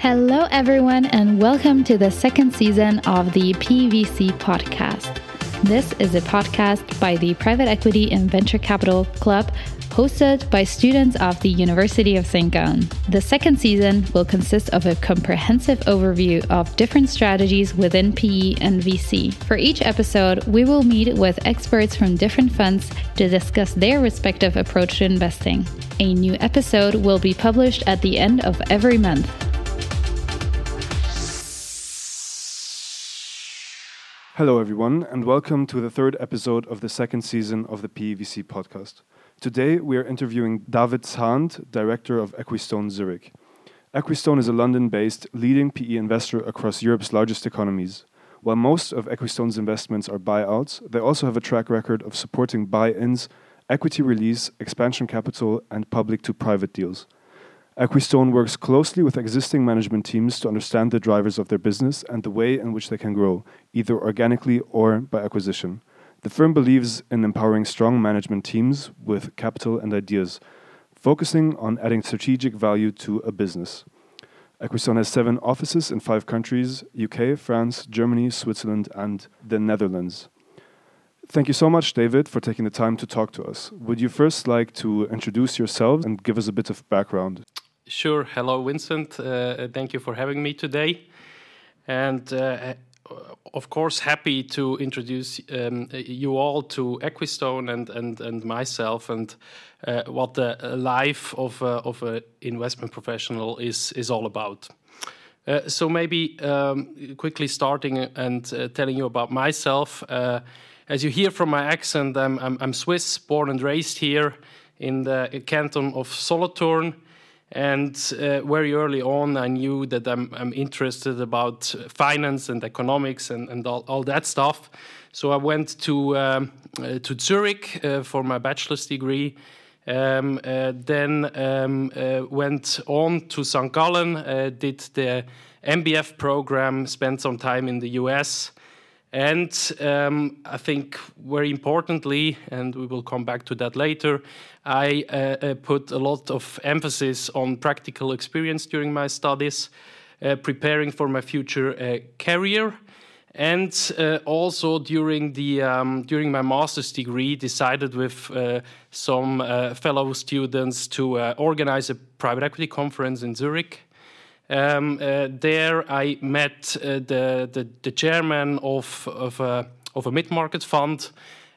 Hello, everyone, and welcome to the second season of the PEVC podcast. This is a podcast by the Private Equity and Venture Capital Club, hosted by students of the University of St. Gallen. The second season will consist of a comprehensive overview of different strategies within PE and VC. For each episode, we will meet with experts from different funds to discuss their respective approach to investing. A new episode will be published at the end of every month. Hello, everyone, and welcome to the third episode of the second season of the PEVC podcast. Today, we are interviewing David Zahnt, director of Equistone Zurich. Equistone is a London based leading PE investor across Europe's largest economies. While most of Equistone's investments are buyouts, they also have a track record of supporting buy ins, equity release, expansion capital, and public to private deals. Equistone works closely with existing management teams to understand the drivers of their business and the way in which they can grow, either organically or by acquisition. The firm believes in empowering strong management teams with capital and ideas, focusing on adding strategic value to a business. Equistone has seven offices in five countries UK, France, Germany, Switzerland, and the Netherlands. Thank you so much, David, for taking the time to talk to us. Would you first like to introduce yourselves and give us a bit of background? Sure. Hello, Vincent. Uh, thank you for having me today. And uh, of course, happy to introduce um, you all to Equistone and, and, and myself and uh, what the life of, of an investment professional is, is all about. Uh, so, maybe um, quickly starting and uh, telling you about myself. Uh, as you hear from my accent, I'm, I'm, I'm, Swiss, born and raised here in the canton of Solothurn. And uh, very early on, I knew that I'm, I'm interested about finance and economics and, and all, all, that stuff. So I went to um, uh, to Zurich uh, for my bachelor's degree. Um, uh, then um, uh, went on to St. Gallen, uh, did the MBF program, spent some time in the US. And um, I think very importantly, and we will come back to that later, I uh, uh, put a lot of emphasis on practical experience during my studies, uh, preparing for my future uh, career. And uh, also during the um, during my master's degree, decided with uh, some fellow students to organize a private equity conference in Zurich, um, uh, there, I met uh, the, the, the chairman of of a of a mid market fund,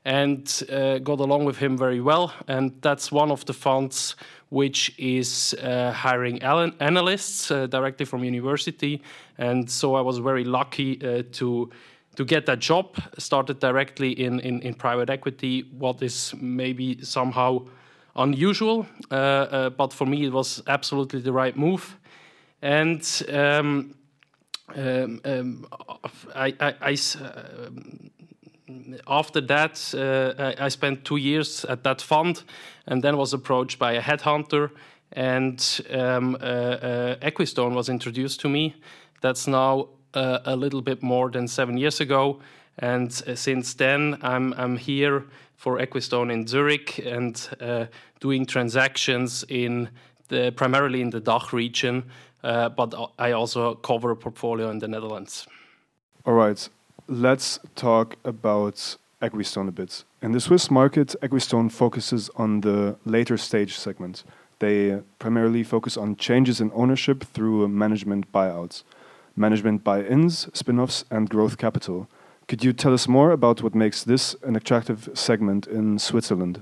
and uh, got along with him very well. And that's one of the funds which is uh, hiring analysts uh, directly from university. And so I was very lucky uh, to to get that job. Started directly in, in, in private equity, what is maybe somehow unusual, but for me it was absolutely the right move. And um, um, um, I, I, I uh, after that, uh, I, I, spent two years at that fund, and then was approached by a headhunter, and um, uh, uh, Equistone was introduced to me. That's now uh, a little bit more than seven years ago, and uh, since then I'm I'm here for Equistone in Zurich and doing transactions in the, primarily in the DACH region, uh, but I also cover a portfolio in the Netherlands. All right, let's talk about Equistone a bit. In the Swiss market, Equistone focuses on the later stage segment. They primarily focus on changes in ownership through management buyouts, management buy ins, spin offs, and growth capital. Could you tell us more about what makes this an attractive segment in Switzerland?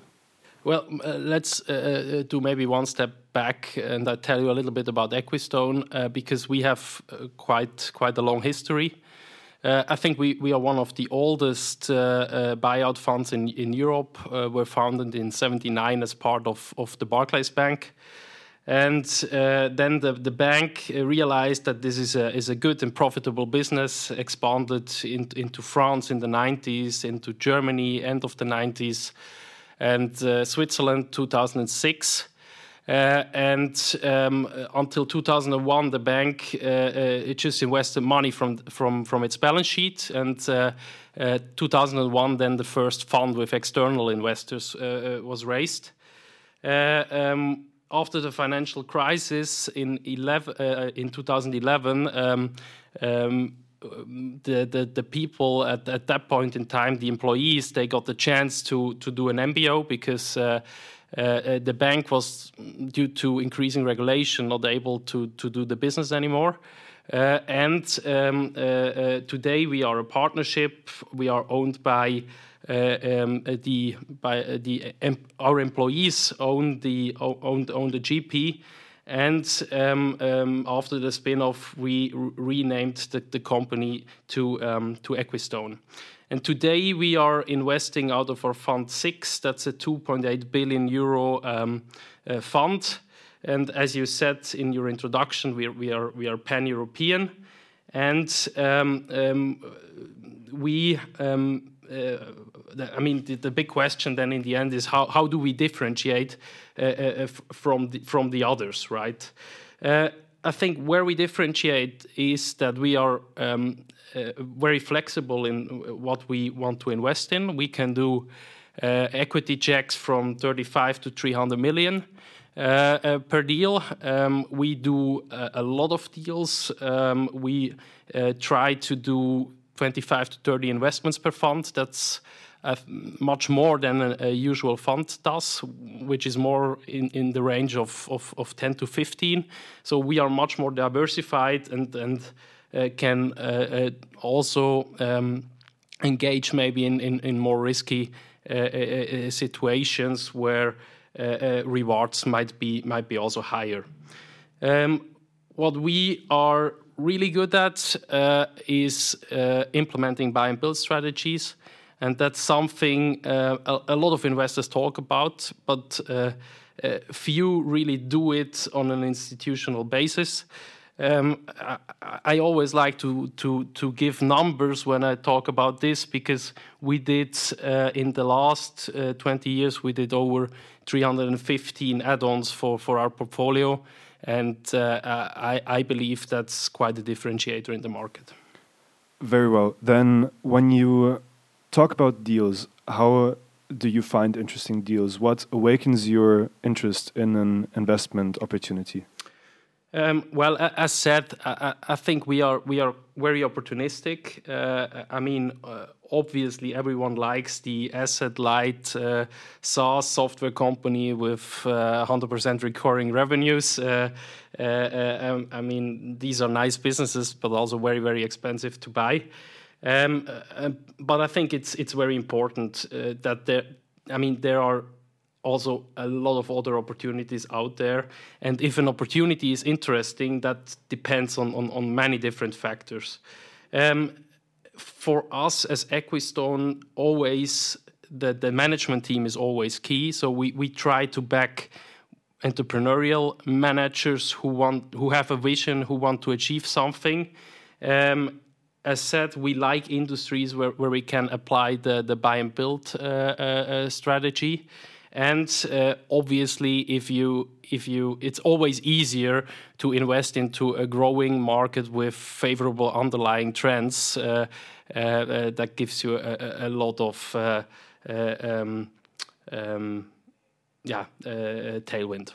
Well, uh, let's uh, uh, do maybe one step back, and I tell you a little bit about Equistone uh, because we have uh, quite quite a long history. Uh, I think we, we are one of the oldest buyout funds in in Europe. we're founded in '79 as part of of the Barclays Bank. And then the, the bank realized that this is a, is a good and profitable business, expanded in, into France in the 90s, into Germany, end of the 90s, and uh, Switzerland 2006. Uh, and um, until 2001, the bank uh, uh, it just invested money from from from its balance sheet, and uh, uh, 2001 then the first fund with external investors was raised. Um, after the financial crisis in 11, uh, in 2011, um, um, the, the the people at, at that point in time, the employees, they got the chance to to do an MBO because. Uh, uh, the bank was, due to increasing regulation, not able to, to do the business anymore. Uh, and um, uh, uh, today we are a partnership. We are owned by um, the by the our employees own the own, own the GP. And um, um, after the spin-off, we renamed the, the, company to um, to Equistone. And today we are investing out of our Fund Six. That's a 2.8 billion euro um, uh, fund. And as you said in your introduction, we are, we are, we are pan European. And um, um, we, um, uh, I mean, the, the, big question then in the end is how, how do we differentiate uh, uh, from, the, from the others, right? Uh, I think where we differentiate is that we are um, uh, very flexible in what we want to invest in. We can do uh, equity checks from 35 to 300 million. Uh, uh, per deal. Um, we do uh, a lot of deals. Um, we try to do 25 to 30 investments per fund. That's uh, much more than a, a, usual fund does, which is more in, in the range of, of, of 10 to 15. So we are much more diversified and, and uh, can uh, also um, engage maybe in, in, in more risky situations where uh, uh, rewards might be might be also higher. Um, what we are really good at uh, is implementing buy and build strategies, and that's something a, a, lot of investors talk about, but few really do it on an institutional basis. Um, I, I, always like to, to, to give numbers when I talk about this because we did uh, in the last uh, 20 years we did over 315 add-ons for, for our portfolio, and uh, I, I believe that's quite a differentiator in the market. Very well. Then, when you talk about deals, how do you find interesting deals? What awakens your interest in an investment opportunity? Um, well, as said, I, I, think we are we are very opportunistic. Uh, I mean, uh, obviously, everyone likes the asset light uh, SaaS software company with 100% uh, recurring revenues. Uh, uh, um, I mean, these are nice businesses, but also very very expensive to buy. Um, but I think it's it's very important that there. I mean, there are also a lot of other opportunities out there. And if an opportunity is interesting, that depends on, on, on many different factors. Um, for us as Equistone, always the, the management team is always key. So we, we try to back entrepreneurial managers who want who have a vision, who want to achieve something. Um, as said, we like industries where, where we can apply the, the buy and build uh, uh, uh strategy. And uh, obviously if you if you it's always easier to invest into a growing market with favorable underlying trends uh, uh, that gives you a, a lot of um, um, yeah tailwind.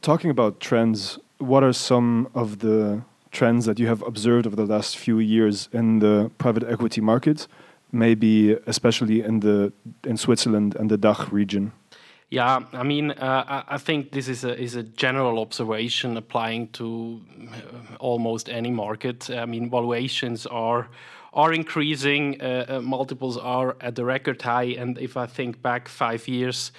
Talking about trends what are some of the trends that you have observed over the last few years in the private equity market maybe especially in the in Switzerland and the DACH region? Yeah, I mean, uh, I think this is a is a general observation applying to uh, almost any market. I mean, valuations are are increasing, uh, uh, multiples are at the record high, and if I think back five years.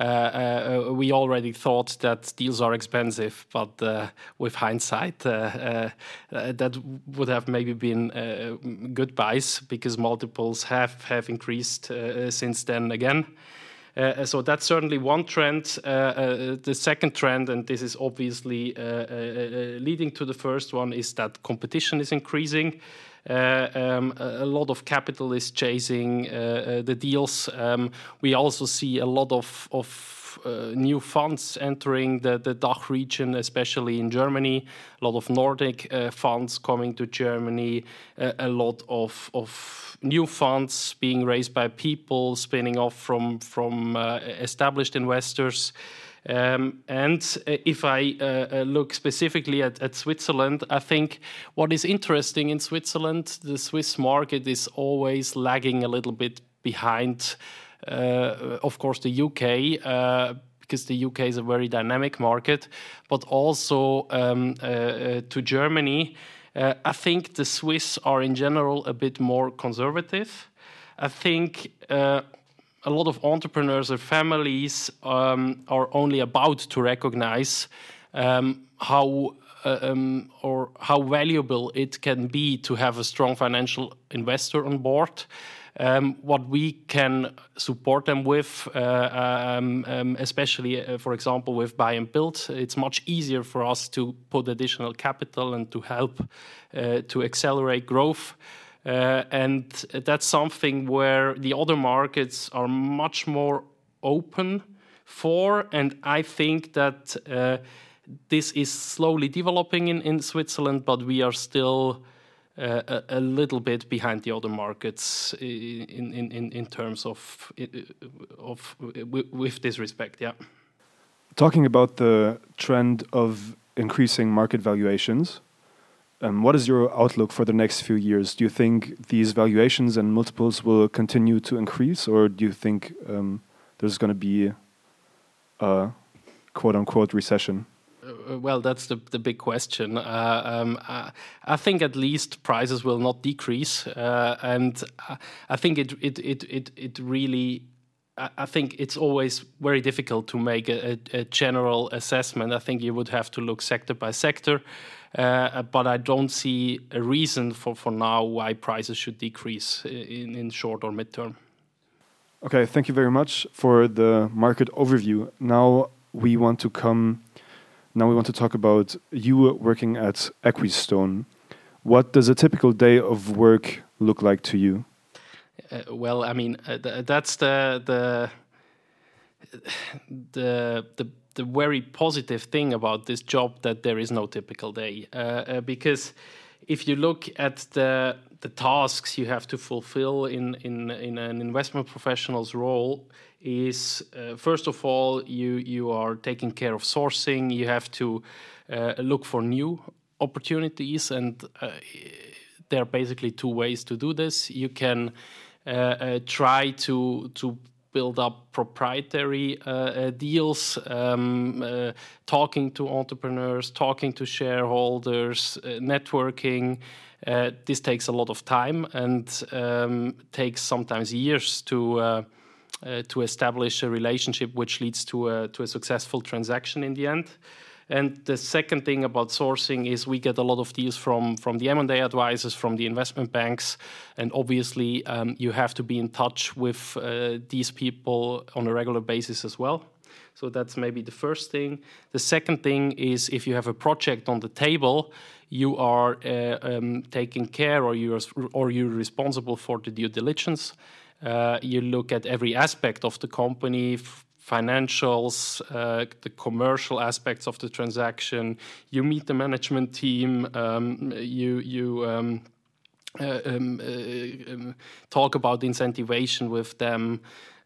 Uh, uh, we already thought that deals are expensive, but uh, with hindsight, uh, that would have maybe been good buys because multiples have have increased since then again. Uh, so that's certainly one trend. Uh, uh, the second trend, and this is obviously leading to the first one, is that competition is increasing. Uh, um, a lot of capital is chasing uh, uh, the deals. Um, we also see a lot of, of new funds entering the, the DACH region, especially in Germany. A lot of Nordic funds coming to Germany. a lot of, of new funds being raised by people spinning off from from uh, established investors. Um, and uh, if I uh, uh, look specifically at, Switzerland, I think what is interesting in Switzerland, the Swiss market is always lagging a little bit behind, of course, the UK. Because the UK is a very dynamic market, but also um, to Germany. I think the Swiss are in general a bit more conservative. I think a lot of entrepreneurs or families um, are only about to recognize um, how uh, um, or how valuable it can be to have a strong financial investor on board. Um, what we can support them with, uh, um, um, especially, uh, for example, with buy and build, it's much easier for us to put additional capital and to help uh, to accelerate growth. Uh, and that's something where the other markets are much more open for. And I think that uh, this is slowly developing in, in Switzerland, but we are still uh, a, a, little bit behind the other markets in, in, in, in terms of, of with this respect. Yeah. Talking about the trend of increasing market valuations, um, what is your outlook for the next few years? Do you think these valuations and multiples will continue to increase, or do you think um, there's going to be a quote unquote recession? Uh, well, that's the, the big question. Uh, um, I, I, think at least prices will not decrease, uh, and I think it it it it, it really. I think it's always very difficult to make a, a, general assessment. I think you would have to look sector by sector. Uh, but I don't see a reason for, for now why prices should decrease in, in short or midterm. Okay, thank you very much for the market overview. Now we want to come. Now we want to talk about you working at Equistone. What does a typical day of work look like to you? Uh, well, I mean, uh, th that's the the the the the very positive thing about this job that there is no typical day uh, uh, because if you look at the the tasks you have to fulfill in in in an investment professional's role is uh, first of all you you are taking care of sourcing. You have to uh, look for new opportunities and uh, there are basically two ways to do this. You can uh, try to to build up proprietary uh, uh, deals, um, uh, talking to entrepreneurs, talking to shareholders, networking. this takes a lot of time and um, takes sometimes years to. To establish a relationship which leads to a, to a successful transaction in the end. And the second thing about sourcing is we get a lot of deals from from the M&A advisors, from the investment banks, and obviously um, you have to be in touch with uh, these people on a regular basis as well. So that's maybe the first thing. The second thing is if you have a project on the table, you are uh, um, taking care or you're or you're responsible for the due diligence. Uh, you look at every aspect of the company financials, uh, the commercial aspects of the transaction. You meet the management team. Um, you you um, uh, um, uh, um, talk about incentivation with them.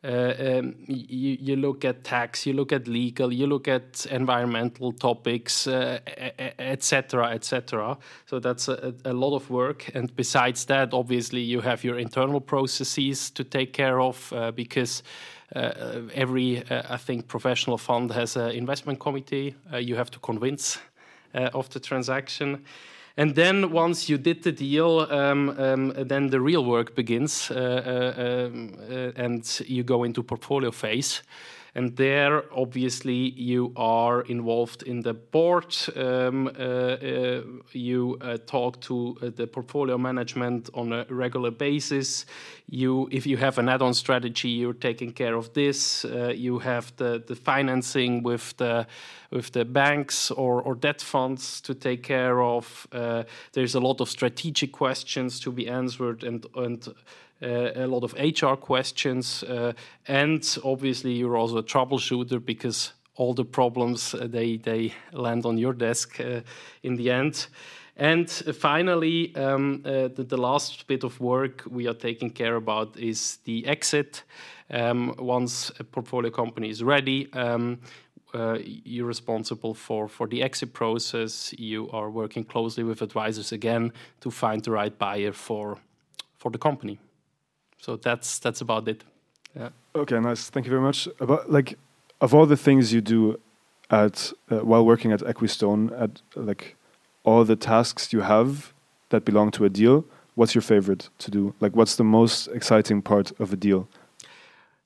Uh, um, you, you, look at tax, you look at legal, you look at environmental topics, etc., uh, etc. Et so that's a, a, lot of work. And besides that, obviously, you have your internal processes to take care of uh, because every, uh, I think, professional fund has an investment committee. Uh, you have to convince of the transaction. And then once you did the deal, um, um, then the real work begins, uh, uh, um, uh, and you go into portfolio phase. And there, obviously, you are involved in the board. Um, uh, uh, you uh, talk to the portfolio management on a regular basis. You, if you have an add-on strategy, you're taking care of this. You have the, the financing with the with the banks or, or debt funds to take care of. Uh, there's a lot of strategic questions to be answered and and a lot of HR questions, uh, and obviously you're also a troubleshooter because all the problems uh, they they land on your desk in the end. And finally, um, uh, the, the, last bit of work we are taking care about is the exit. Um, once a portfolio company is ready, um, uh, you're responsible for for the exit process. You are working closely with advisors again to find the right buyer for for the company. So that's that's about it. Yeah. Okay, nice. Thank you very much. About like of all the things you do at uh, while working at Equistone, at like all the tasks you have that belong to a deal, what's your favorite to do? Like, what's the most exciting part of a deal?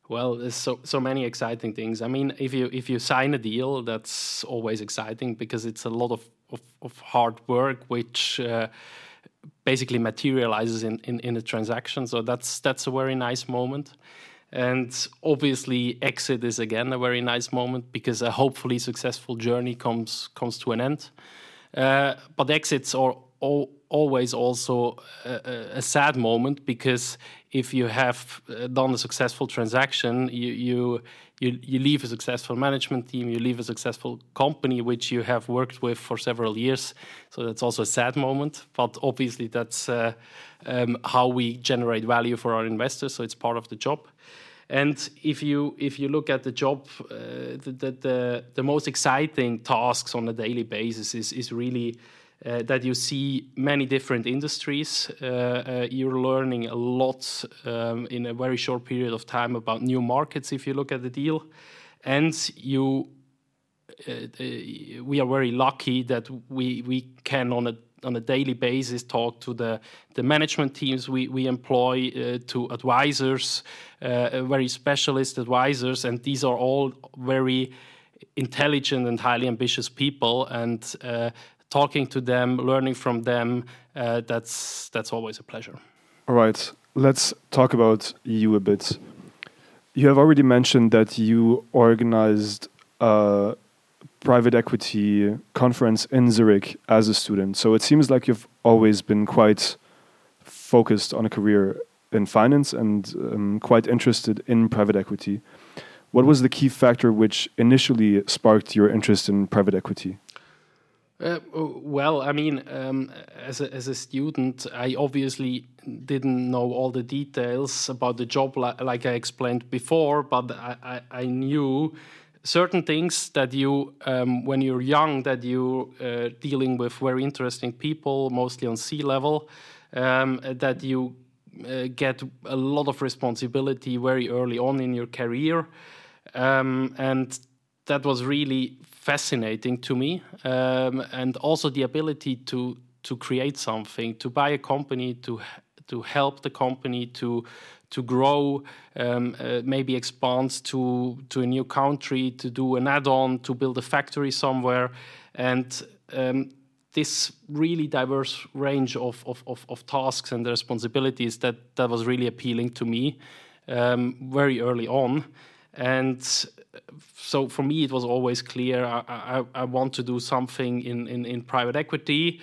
Well, there's so so many exciting things. I mean, if you if you sign a deal, that's always exciting because it's a lot of of, of hard work, which uh, basically materializes in, in in a transaction. So that's that's a very nice moment. And obviously, exit is again a very nice moment because a hopefully successful journey comes comes to an end. Uh, but exits are all, always also a, a, sad moment because if you have uh, done a successful transaction, you, you you leave a successful management team, you leave a successful company which you have worked with for several years. So that's also a sad moment. But obviously, that's uh, um, how we generate value for our investors. So it's part of the job. And if you if you look at the job, uh, the, the, the the most exciting tasks on a daily basis is is really uh, that you see many different industries. Uh, uh, you're learning a lot um, in a very short period of time about new markets if you look at the deal. And you, uh, uh, we are very lucky that we, we can, on a on a daily basis talk to the, the management teams we, we employ uh, to advisors uh, very specialist advisors and these are all very intelligent and highly ambitious people and talking to them, learning from them, uh, that's that's always a pleasure. All right, let's talk about you a bit. You have already mentioned that you organized a private equity conference in Zurich as a student. So it seems like you've always been quite focused on a career in finance and um, quite interested in private equity. What was the key factor which initially sparked your interest in private equity? Uh, well, I mean, um, as, a, as a student, I obviously didn't know all the details about the job, li like I explained before, but I, I, I knew certain things that you, um, when you're young, that you uh, dealing with very interesting people, mostly on C-level, um, that you uh, get a lot of responsibility very early on in your career, um, and that was really fascinating to me, um, and also the ability to to create something, to buy a company, to to help the company to to grow, um, uh, maybe expand to to a new country, to do an add-on, to build a factory somewhere, and um, this really diverse range of, of, of, of, tasks and responsibilities that that was really appealing to me um, very early on, and so for me, it was always clear I, I, I want to do something in, in, in private equity,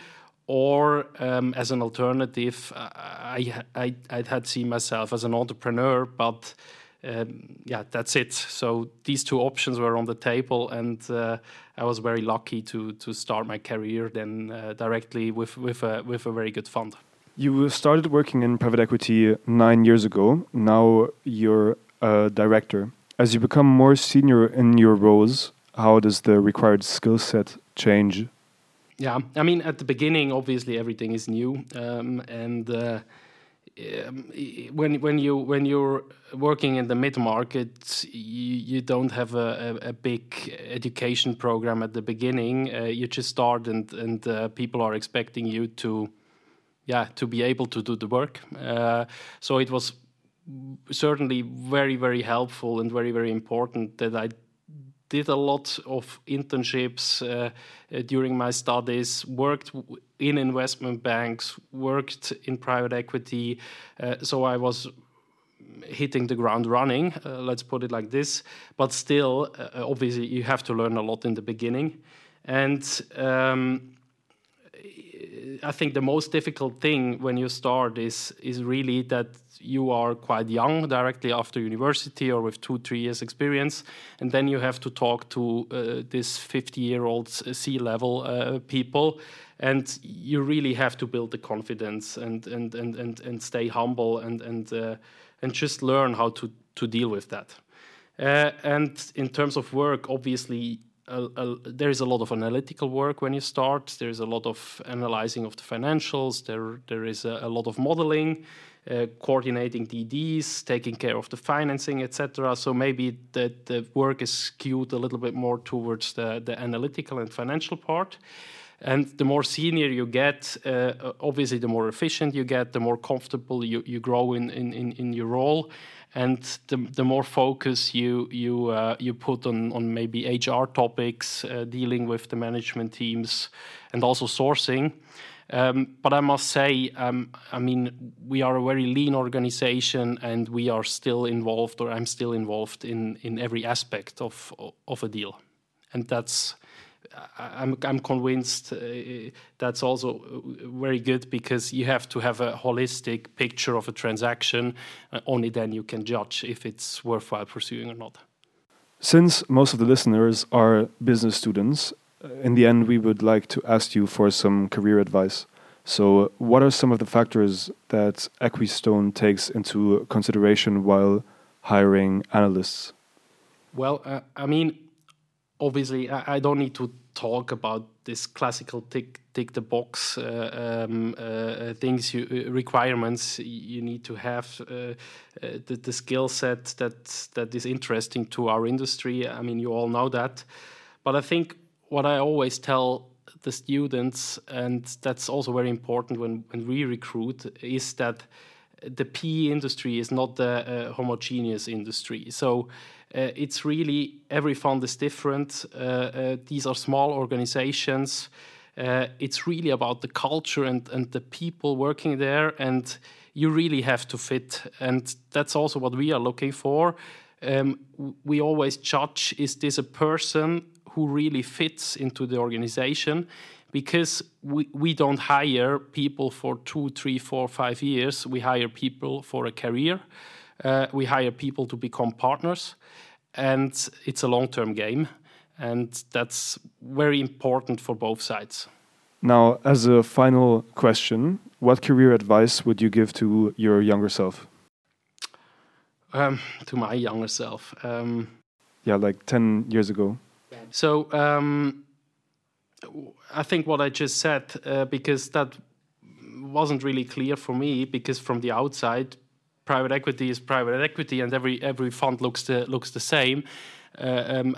or um, as an alternative, I, I, I had seen myself as an entrepreneur, but um, yeah, that's it. So these two options were on the table, and uh, I was very lucky to to start my career then uh, directly with with a with a very good fund. You started working in private equity nine years ago. Now you're a director. As you become more senior in your roles, how does the required skill set change? Yeah, I mean, at the beginning, obviously everything is new, um, and uh, um, when when you when you're working in the mid market, you, you don't have a, a, a, big education program at the beginning. Uh, you just start, and and uh, people are expecting you to, yeah, to be able to do the work. Uh, so it was certainly very very helpful and very very important that I did a lot of internships uh, uh, during my studies, worked in investment banks, worked in private equity. Uh, so I was hitting the ground running, uh, let's put it like this. But still, uh, obviously, you have to learn a lot in the beginning. And um, I think the most difficult thing when you start is is really that you are quite young directly after university or with two three years experience. And then you have to talk to uh, this 50 year old c level uh, people. And you really have to build the confidence and and and and, and stay humble and and uh, and just learn how to to deal with that. Uh, and in terms of work obviously a, a, there is a lot of analytical work when you start. There is a lot of analyzing of the financials. There there is a, a lot of modeling, uh, coordinating DDs, taking care of the financing, etc. So maybe the the work is skewed a little bit more towards the the analytical and financial part. And the more senior you get, uh, obviously, the more efficient you get, the more comfortable you, you grow in, in, in your role and the, the more focus you you uh, you put on on maybe HR topics, uh, dealing with the management teams, and also sourcing. Um, but I must say, um, I mean, we are a very lean organization, and we are still involved, or I'm still involved in in every aspect of of a deal, and that's I'm, I'm convinced uh, that's also very good because you have to have a holistic picture of a transaction. Uh, only then you can judge if it's worthwhile pursuing or not. Since most of the listeners are business students, uh, in the end, we would like to ask you for some career advice. So, what are some of the factors that Equistone takes into consideration while hiring analysts? Well, uh, I mean, obviously I, I, don't need to talk about this classical tick tick the box uh, um, uh, things you uh, requirements you need to have uh, uh, the, the skill set that that is interesting to our industry. I mean you all know that. But i think what i always tell the students and that's also very important when, when we recruit is that the PE industry is not a, a homogeneous industry. So uh, it's really every fund is different. Uh, uh, these are small organizations. it's really about the culture and, and the people working there, and you really have to fit. And that's also what we are looking for. Um, we always judge is this a person who really fits into the organization because we, we don't hire people for two, three, four, five years. We hire people for a career. Uh, we hire people to become partners, and it's a long term game. And that's very important for both sides. Now, as a final question, what career advice would you give to your younger self? Um, to my younger self. Um, yeah, like 10 years ago. So, um, I think what I just said, uh, because that wasn't really clear for me, because from the outside, private equity is private equity, and every every fund looks the looks the same. Uh, um,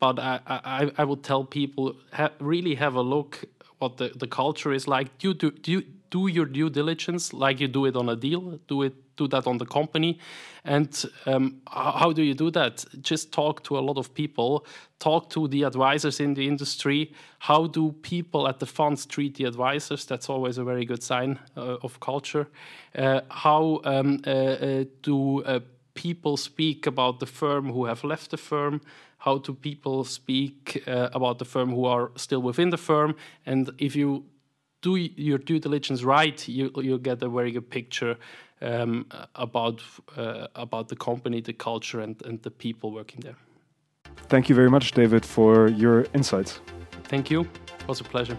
but I, I, I would tell people ha really have a look what the, the culture is like. Do, do, do, do your due diligence like you do it on a deal. Do it do that on the company. And um, how do you do that? Just talk to a lot of people, talk to the advisors in the industry. How do people at the funds treat the advisors? That's always a very good sign uh, of culture. Uh, how um, uh, uh do uh, people speak about the firm who have left the firm? How do people speak uh, about the firm who are still within the firm? And if you do your due diligence right, you you get a very good picture um, about uh, about the company, the culture, and, and the people working there. Thank you very much, David, for your insights. Thank you. It was a pleasure.